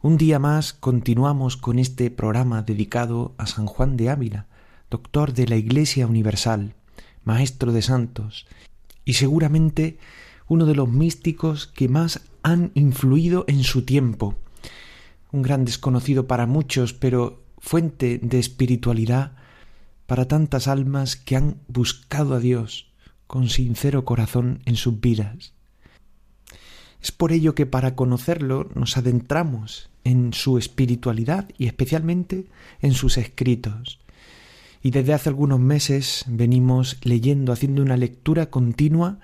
Un día más continuamos con este programa dedicado a San Juan de Ávila, doctor de la Iglesia Universal, maestro de santos, y seguramente uno de los místicos que más han influido en su tiempo. Un gran desconocido para muchos, pero fuente de espiritualidad para tantas almas que han buscado a Dios con sincero corazón en sus vidas. Es por ello que para conocerlo nos adentramos en su espiritualidad y especialmente en sus escritos. Y desde hace algunos meses venimos leyendo, haciendo una lectura continua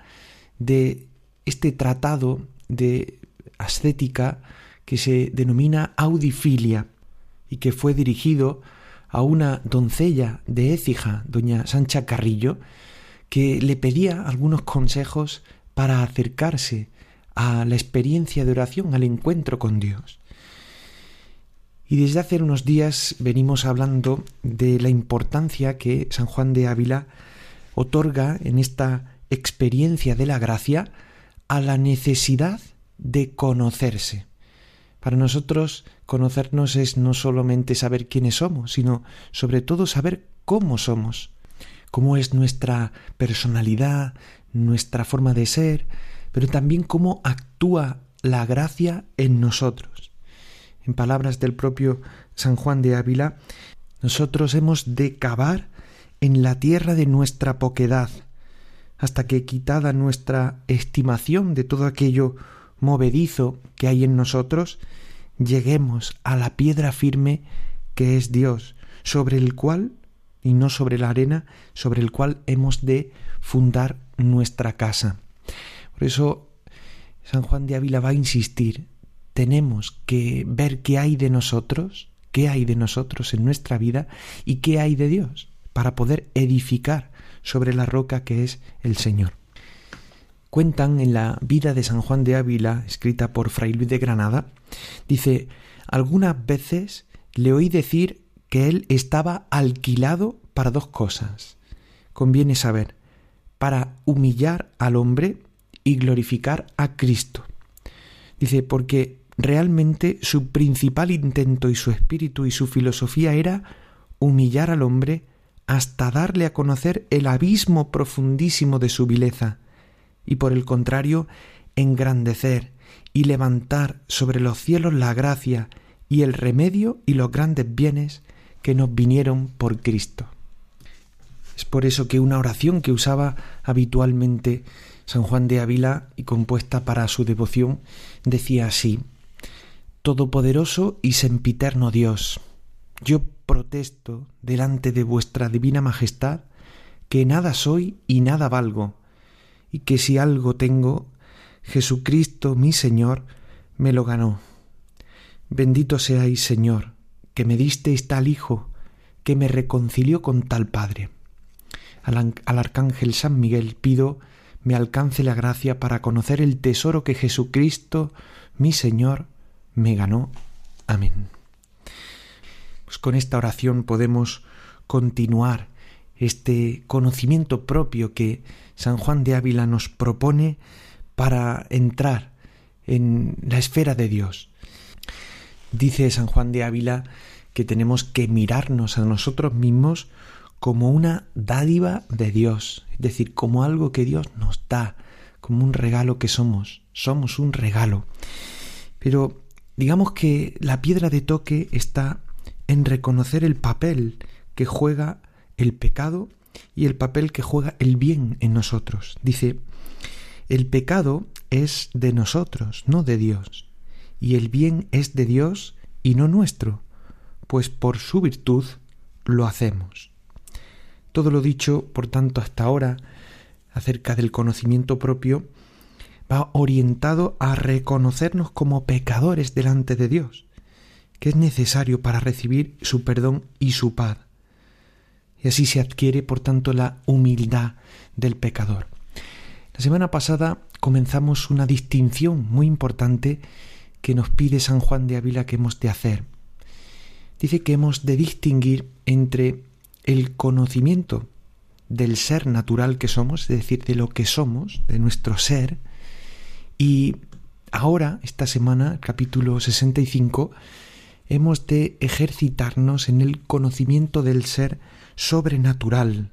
de este tratado de ascética que se denomina Audifilia y que fue dirigido a una doncella de Écija, doña Sancha Carrillo, que le pedía algunos consejos para acercarse a la experiencia de oración, al encuentro con Dios. Y desde hace unos días venimos hablando de la importancia que San Juan de Ávila otorga en esta experiencia de la gracia a la necesidad de conocerse. Para nosotros conocernos es no solamente saber quiénes somos, sino sobre todo saber cómo somos, cómo es nuestra personalidad, nuestra forma de ser, pero también cómo actúa la gracia en nosotros. En palabras del propio San Juan de Ávila, nosotros hemos de cavar en la tierra de nuestra poquedad, hasta que quitada nuestra estimación de todo aquello movedizo que hay en nosotros, lleguemos a la piedra firme que es Dios, sobre el cual, y no sobre la arena, sobre el cual hemos de fundar nuestra casa. Por eso San Juan de Ávila va a insistir, tenemos que ver qué hay de nosotros, qué hay de nosotros en nuestra vida y qué hay de Dios, para poder edificar sobre la roca que es el Señor. Cuentan en la vida de San Juan de Ávila, escrita por Fray Luis de Granada, dice, algunas veces le oí decir que él estaba alquilado para dos cosas. Conviene saber, para humillar al hombre y glorificar a Cristo. Dice, porque realmente su principal intento y su espíritu y su filosofía era humillar al hombre hasta darle a conocer el abismo profundísimo de su vileza, y por el contrario, engrandecer y levantar sobre los cielos la gracia y el remedio y los grandes bienes que nos vinieron por Cristo. Es por eso que una oración que usaba habitualmente San Juan de Ávila y compuesta para su devoción, decía así, Todopoderoso y sempiterno Dios, yo protesto delante de vuestra divina majestad que nada soy y nada valgo, y que si algo tengo, Jesucristo mi Señor me lo ganó. Bendito seáis, Señor, que me disteis tal Hijo, que me reconcilió con tal Padre. Al, al Arcángel San Miguel pido me alcance la gracia para conocer el tesoro que Jesucristo, mi Señor, me ganó. Amén. Pues con esta oración podemos continuar este conocimiento propio que San Juan de Ávila nos propone para entrar en la esfera de Dios. Dice San Juan de Ávila que tenemos que mirarnos a nosotros mismos como una dádiva de Dios, es decir, como algo que Dios nos da, como un regalo que somos, somos un regalo. Pero digamos que la piedra de toque está en reconocer el papel que juega el pecado y el papel que juega el bien en nosotros. Dice, el pecado es de nosotros, no de Dios, y el bien es de Dios y no nuestro, pues por su virtud lo hacemos. Todo lo dicho, por tanto, hasta ahora acerca del conocimiento propio va orientado a reconocernos como pecadores delante de Dios que es necesario para recibir su perdón y su paz. Y así se adquiere, por tanto, la humildad del pecador. La semana pasada comenzamos una distinción muy importante que nos pide San Juan de Ávila que hemos de hacer. Dice que hemos de distinguir entre el conocimiento del ser natural que somos, es decir, de lo que somos, de nuestro ser, y ahora, esta semana, capítulo 65, hemos de ejercitarnos en el conocimiento del ser sobrenatural,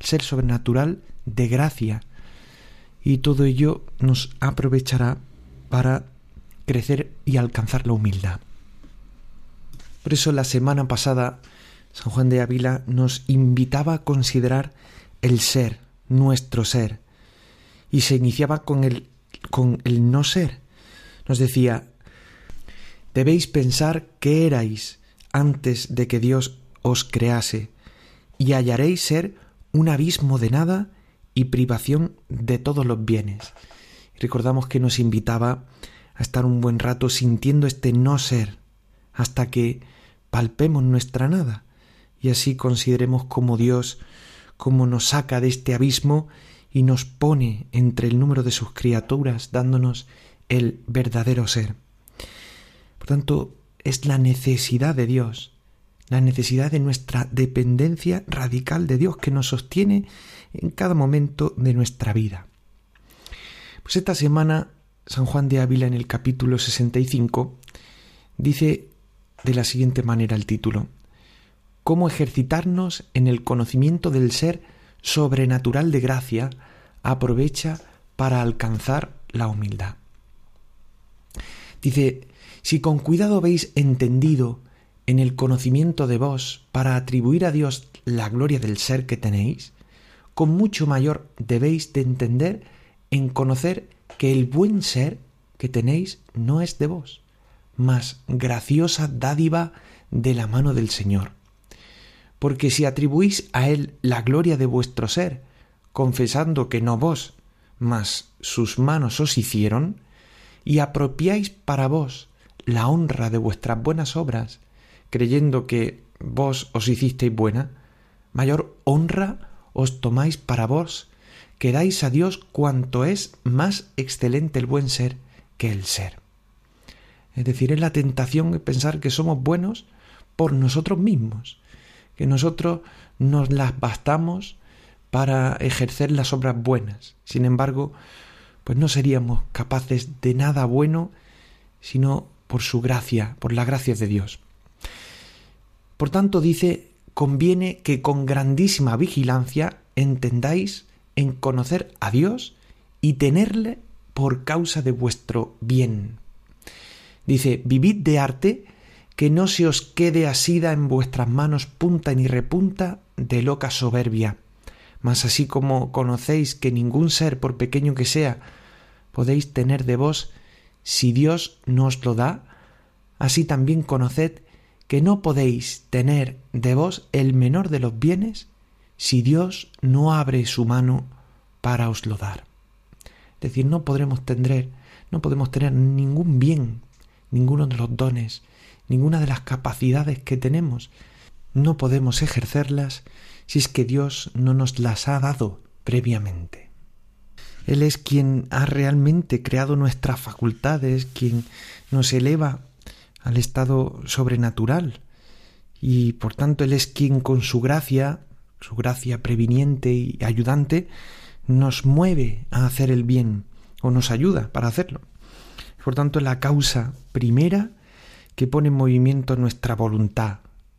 el ser sobrenatural de gracia, y todo ello nos aprovechará para crecer y alcanzar la humildad. Por eso la semana pasada San Juan de Ávila nos invitaba a considerar el ser, nuestro ser, y se iniciaba con el, con el no ser. Nos decía, debéis pensar qué erais antes de que Dios os crease, y hallaréis ser un abismo de nada y privación de todos los bienes. recordamos que nos invitaba a estar un buen rato sintiendo este no ser, hasta que palpemos nuestra nada, y así consideremos cómo Dios, cómo nos saca de este abismo y nos pone entre el número de sus criaturas, dándonos el verdadero ser. Por tanto, es la necesidad de Dios, la necesidad de nuestra dependencia radical de Dios que nos sostiene en cada momento de nuestra vida. Pues esta semana San Juan de Ávila en el capítulo 65 dice de la siguiente manera el título, cómo ejercitarnos en el conocimiento del ser sobrenatural de gracia aprovecha para alcanzar la humildad. Dice, si con cuidado habéis entendido en el conocimiento de vos para atribuir a Dios la gloria del ser que tenéis, con mucho mayor debéis de entender en conocer que el buen ser que tenéis no es de vos, mas graciosa dádiva de la mano del Señor porque si atribuís a Él la gloria de vuestro ser, confesando que no vos, mas sus manos os hicieron, y apropiáis para vos la honra de vuestras buenas obras, creyendo que vos os hicisteis buena, mayor honra os tomáis para vos, que dais a Dios cuanto es más excelente el buen ser que el ser. Es decir, es la tentación de pensar que somos buenos por nosotros mismos, que nosotros nos las bastamos para ejercer las obras buenas. Sin embargo, pues no seríamos capaces de nada bueno sino por su gracia, por la gracia de Dios. Por tanto, dice, conviene que con grandísima vigilancia entendáis en conocer a Dios y tenerle por causa de vuestro bien. Dice, vivid de arte que no se os quede asida en vuestras manos punta ni repunta de loca soberbia. Mas así como conocéis que ningún ser, por pequeño que sea, podéis tener de vos, si Dios no os lo da, así también conoced que no podéis tener de vos el menor de los bienes, si Dios no abre su mano para oslo dar. Es decir, no podremos tener, no podemos tener ningún bien, ninguno de los dones, ninguna de las capacidades que tenemos. No podemos ejercerlas si es que Dios no nos las ha dado previamente. Él es quien ha realmente creado nuestras facultades, quien nos eleva al estado sobrenatural y por tanto Él es quien con su gracia, su gracia previniente y ayudante, nos mueve a hacer el bien o nos ayuda para hacerlo. Por tanto, la causa primera que pone en movimiento nuestra voluntad.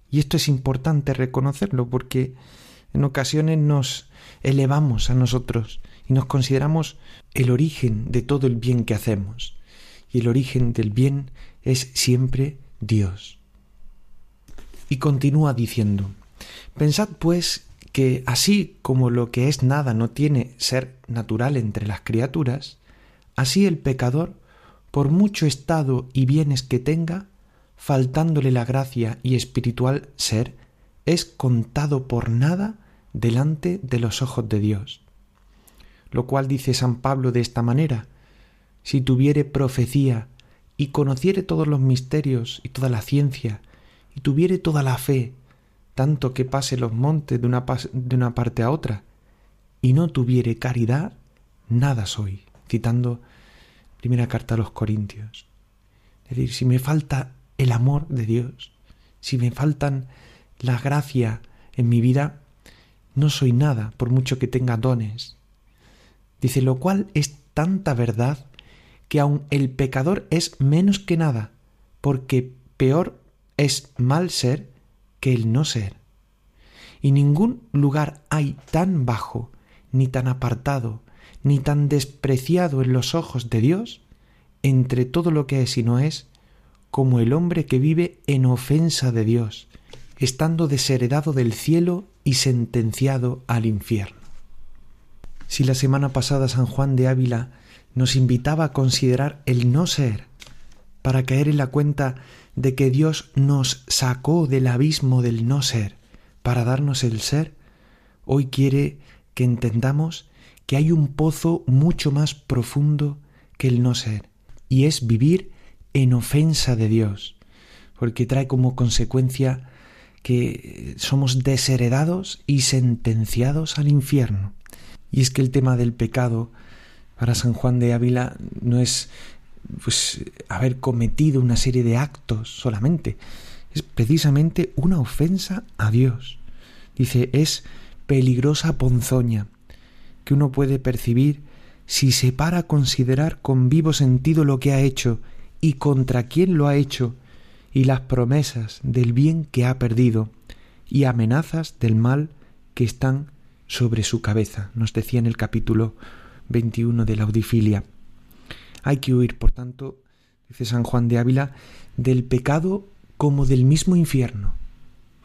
Y esto es importante reconocerlo porque en ocasiones nos elevamos a nosotros y nos consideramos el origen de todo el bien que hacemos. Y el origen del bien es siempre Dios. Y continúa diciendo, Pensad pues que así como lo que es nada no tiene ser natural entre las criaturas, así el pecador, por mucho estado y bienes que tenga, faltándole la gracia y espiritual ser, es contado por nada delante de los ojos de Dios. Lo cual dice San Pablo de esta manera, si tuviere profecía y conociere todos los misterios y toda la ciencia, y tuviere toda la fe, tanto que pase los montes de una, de una parte a otra, y no tuviere caridad, nada soy. Citando primera carta a los Corintios. Es decir, si me falta el amor de Dios, si me faltan la gracia en mi vida, no soy nada, por mucho que tenga dones. Dice, lo cual es tanta verdad que aun el pecador es menos que nada, porque peor es mal ser que el no ser. Y ningún lugar hay tan bajo, ni tan apartado, ni tan despreciado en los ojos de Dios, entre todo lo que es y no es, como el hombre que vive en ofensa de Dios, estando desheredado del cielo y sentenciado al infierno. Si la semana pasada San Juan de Ávila nos invitaba a considerar el no ser, para caer en la cuenta de que Dios nos sacó del abismo del no ser para darnos el ser, hoy quiere que entendamos que hay un pozo mucho más profundo que el no ser, y es vivir en ofensa de Dios, porque trae como consecuencia que somos desheredados y sentenciados al infierno. Y es que el tema del pecado para San Juan de Ávila no es pues haber cometido una serie de actos solamente, es precisamente una ofensa a Dios. Dice, es peligrosa ponzoña, que uno puede percibir si se para a considerar con vivo sentido lo que ha hecho y contra quién lo ha hecho, y las promesas del bien que ha perdido, y amenazas del mal que están sobre su cabeza, nos decía en el capítulo 21 de la Audifilia. Hay que huir, por tanto, dice San Juan de Ávila, del pecado como del mismo infierno,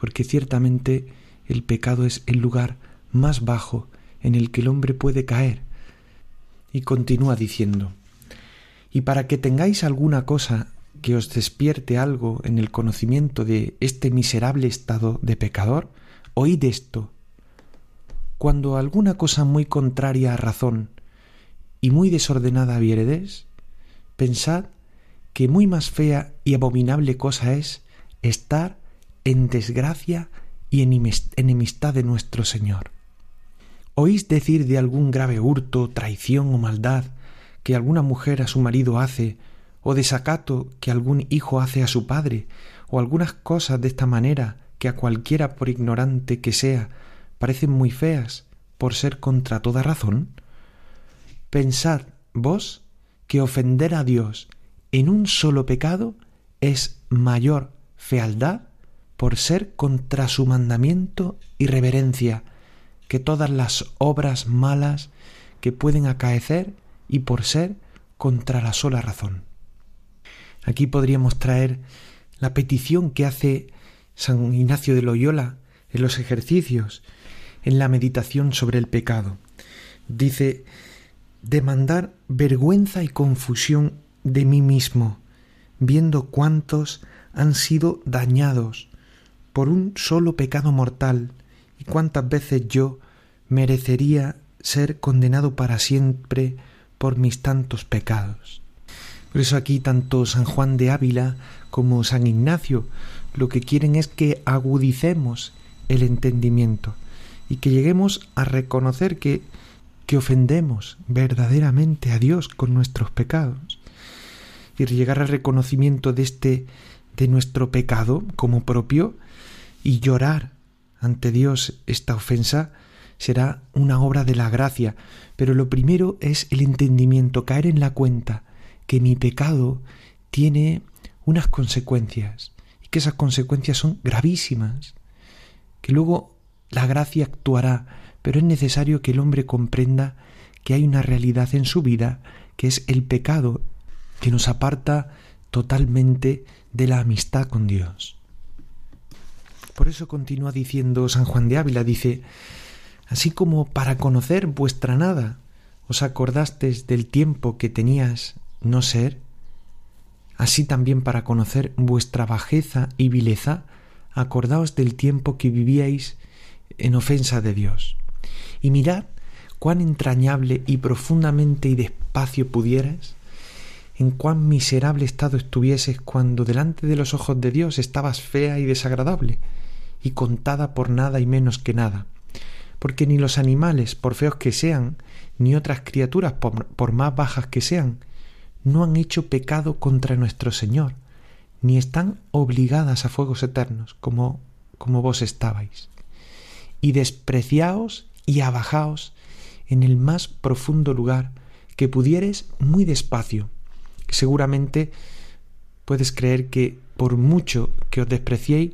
porque ciertamente el pecado es el lugar más bajo en el que el hombre puede caer. Y continúa diciendo, y para que tengáis alguna cosa que os despierte algo en el conocimiento de este miserable estado de pecador, oíd esto. Cuando alguna cosa muy contraria a razón y muy desordenada vieredes, pensad que muy más fea y abominable cosa es estar en desgracia y enemistad de nuestro Señor. ¿Oís decir de algún grave hurto, traición o maldad que alguna mujer a su marido hace, o desacato que algún hijo hace a su padre, o algunas cosas de esta manera que a cualquiera por ignorante que sea parecen muy feas por ser contra toda razón? Pensad vos que ofender a Dios en un solo pecado es mayor fealdad por ser contra su mandamiento y reverencia, que todas las obras malas que pueden acaecer y por ser contra la sola razón. Aquí podríamos traer la petición que hace San Ignacio de Loyola en los ejercicios, en la meditación sobre el pecado. Dice, demandar vergüenza y confusión de mí mismo, viendo cuántos han sido dañados por un solo pecado mortal, y cuántas veces yo merecería ser condenado para siempre por mis tantos pecados. Por eso aquí tanto San Juan de Ávila como San Ignacio lo que quieren es que agudicemos el entendimiento y que lleguemos a reconocer que, que ofendemos verdaderamente a Dios con nuestros pecados y llegar al reconocimiento de este de nuestro pecado como propio y llorar ante Dios esta ofensa será una obra de la gracia, pero lo primero es el entendimiento, caer en la cuenta que mi pecado tiene unas consecuencias y que esas consecuencias son gravísimas, que luego la gracia actuará, pero es necesario que el hombre comprenda que hay una realidad en su vida que es el pecado que nos aparta totalmente de la amistad con Dios. Por eso continúa diciendo San Juan de Ávila, dice, así como para conocer vuestra nada os acordastes del tiempo que tenías no ser, así también para conocer vuestra bajeza y vileza, acordaos del tiempo que vivíais en ofensa de Dios. Y mirad cuán entrañable y profundamente y despacio pudieras en cuán miserable estado estuvieses cuando delante de los ojos de Dios estabas fea y desagradable, y contada por nada y menos que nada. Porque ni los animales, por feos que sean, ni otras criaturas, por, por más bajas que sean, no han hecho pecado contra nuestro Señor, ni están obligadas a fuegos eternos, como, como vos estabais. Y despreciaos y abajaos en el más profundo lugar que pudieres muy despacio. Seguramente puedes creer que por mucho que os despreciéis,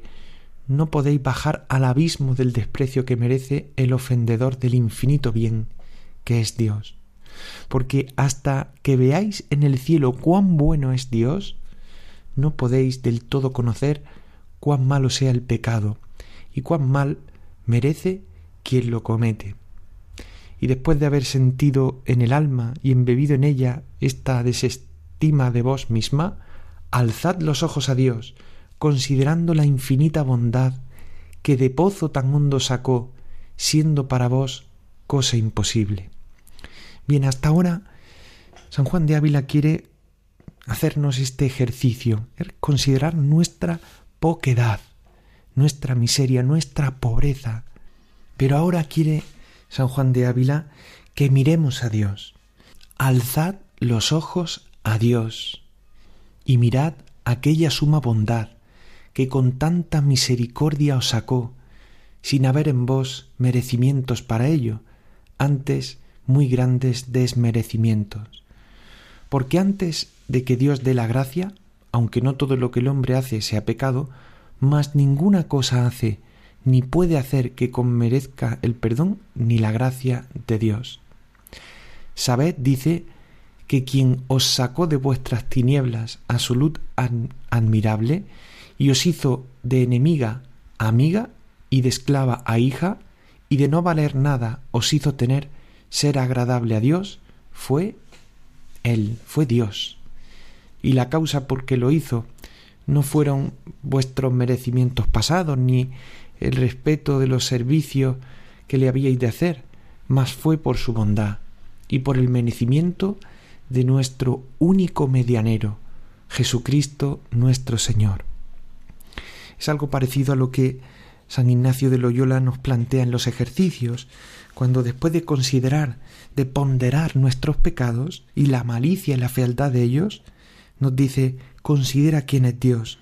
no podéis bajar al abismo del desprecio que merece el ofendedor del infinito bien, que es Dios. Porque hasta que veáis en el cielo cuán bueno es Dios, no podéis del todo conocer cuán malo sea el pecado y cuán mal merece quien lo comete y después de haber sentido en el alma y embebido en ella esta desestima de vos misma, alzad los ojos a Dios, considerando la infinita bondad que de pozo tan hondo sacó, siendo para vos cosa imposible. Bien, hasta ahora San Juan de Ávila quiere hacernos este ejercicio, considerar nuestra poquedad, nuestra miseria, nuestra pobreza, pero ahora quiere San Juan de Ávila, que miremos a Dios. Alzad los ojos a Dios y mirad aquella suma bondad que con tanta misericordia os sacó, sin haber en vos merecimientos para ello, antes muy grandes desmerecimientos. Porque antes de que Dios dé la gracia, aunque no todo lo que el hombre hace sea pecado, mas ninguna cosa hace ni puede hacer que conmerezca el perdón ni la gracia de Dios. Sabed, dice, que quien os sacó de vuestras tinieblas a su luz admirable y os hizo de enemiga a amiga y de esclava a hija y de no valer nada os hizo tener ser agradable a Dios, fue Él, fue Dios. Y la causa por que lo hizo no fueron vuestros merecimientos pasados, ni el respeto de los servicios que le habíais de hacer, mas fue por su bondad y por el merecimiento de nuestro único medianero, Jesucristo nuestro Señor. Es algo parecido a lo que San Ignacio de Loyola nos plantea en los ejercicios, cuando después de considerar, de ponderar nuestros pecados y la malicia y la fealdad de ellos, nos dice, considera quién es Dios,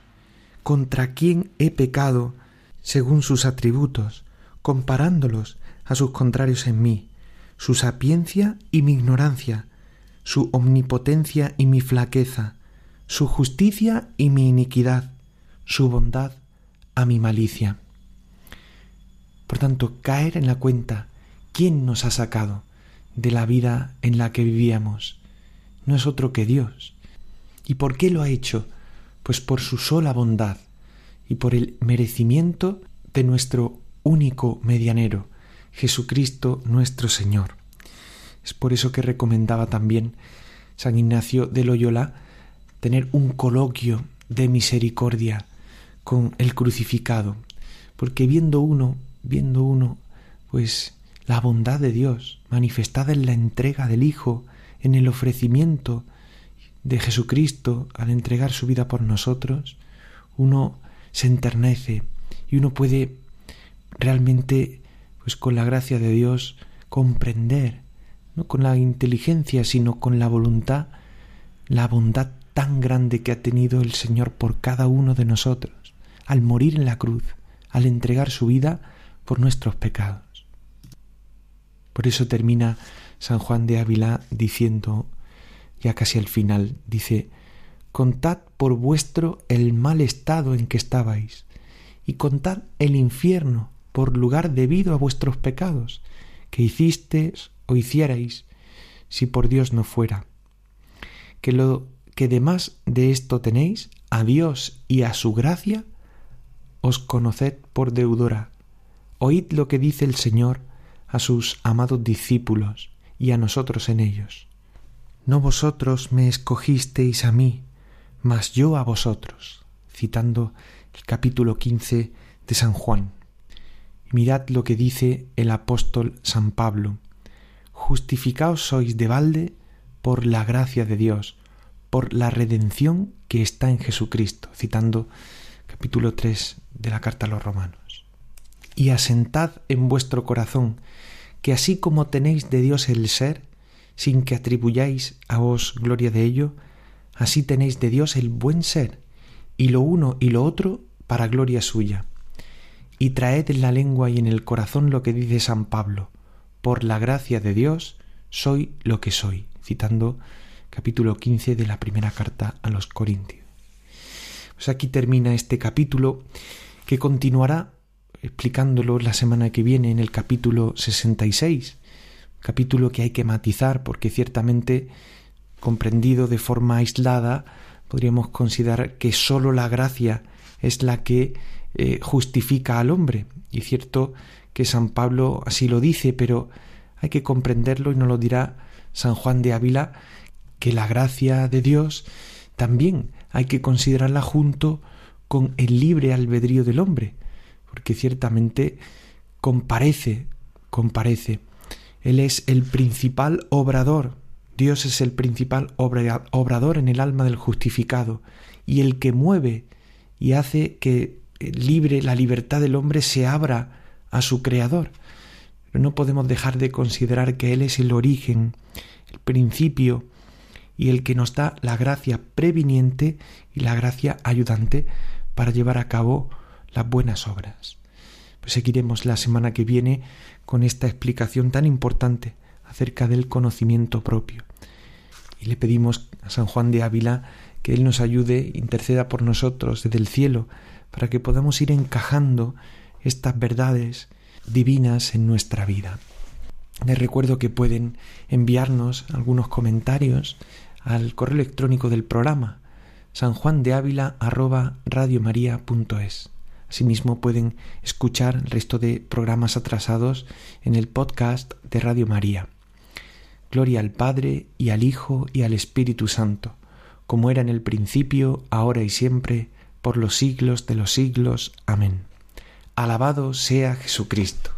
contra quién he pecado según sus atributos, comparándolos a sus contrarios en mí, su sapiencia y mi ignorancia, su omnipotencia y mi flaqueza, su justicia y mi iniquidad, su bondad a mi malicia. Por tanto, caer en la cuenta quién nos ha sacado de la vida en la que vivíamos no es otro que Dios. ¿Y por qué lo ha hecho? Pues por su sola bondad, y por el merecimiento de nuestro único medianero, Jesucristo nuestro Señor. Es por eso que recomendaba también San Ignacio de Loyola tener un coloquio de misericordia con el crucificado, porque viendo uno, viendo uno, pues la bondad de Dios manifestada en la entrega del Hijo, en el ofrecimiento de Jesucristo al entregar su vida por nosotros, uno se enternece y uno puede realmente, pues con la gracia de Dios, comprender, no con la inteligencia, sino con la voluntad, la bondad tan grande que ha tenido el Señor por cada uno de nosotros, al morir en la cruz, al entregar su vida por nuestros pecados. Por eso termina San Juan de Ávila diciendo, ya casi al final, dice, contad por vuestro el mal estado en que estabais, y contad el infierno por lugar debido a vuestros pecados, que hicisteis o hicierais, si por Dios no fuera. Que lo que demás de esto tenéis, a Dios y a su gracia, os conoced por deudora. Oíd lo que dice el Señor a sus amados discípulos y a nosotros en ellos. No vosotros me escogisteis a mí, mas yo a vosotros, citando el capítulo quince de San Juan. Mirad lo que dice el apóstol San Pablo. Justificaos sois de balde por la gracia de Dios, por la redención que está en Jesucristo, citando capítulo 3 de la carta a los romanos. Y asentad en vuestro corazón que así como tenéis de Dios el ser, sin que atribuyáis a vos gloria de ello, así tenéis de Dios el buen ser, y lo uno y lo otro para gloria suya. Y traed en la lengua y en el corazón lo que dice San Pablo, por la gracia de Dios soy lo que soy, citando capítulo 15 de la primera carta a los Corintios. Pues aquí termina este capítulo que continuará explicándolo la semana que viene en el capítulo 66, capítulo que hay que matizar porque ciertamente comprendido de forma aislada podríamos considerar que sólo la gracia es la que eh, justifica al hombre. Y cierto que San Pablo así lo dice, pero hay que comprenderlo y nos lo dirá San Juan de Ávila, que la gracia de Dios también hay que considerarla junto con el libre albedrío del hombre, porque ciertamente comparece, comparece. Él es el principal obrador, Dios es el principal obrador en el alma del justificado y el que mueve y hace que libre la libertad del hombre se abra a su creador. Pero no podemos dejar de considerar que Él es el origen, el principio y el que nos da la gracia previniente y la gracia ayudante para llevar a cabo las buenas obras. Pues seguiremos la semana que viene con esta explicación tan importante acerca del conocimiento propio. Y le pedimos a San Juan de Ávila que Él nos ayude, interceda por nosotros desde el cielo, para que podamos ir encajando estas verdades divinas en nuestra vida. Les recuerdo que pueden enviarnos algunos comentarios al correo electrónico del programa sanjuandeávila@radiomaria.es. Asimismo pueden escuchar el resto de programas atrasados en el podcast de Radio María. Gloria al Padre y al Hijo y al Espíritu Santo, como era en el principio, ahora y siempre, por los siglos de los siglos. Amén. Alabado sea Jesucristo.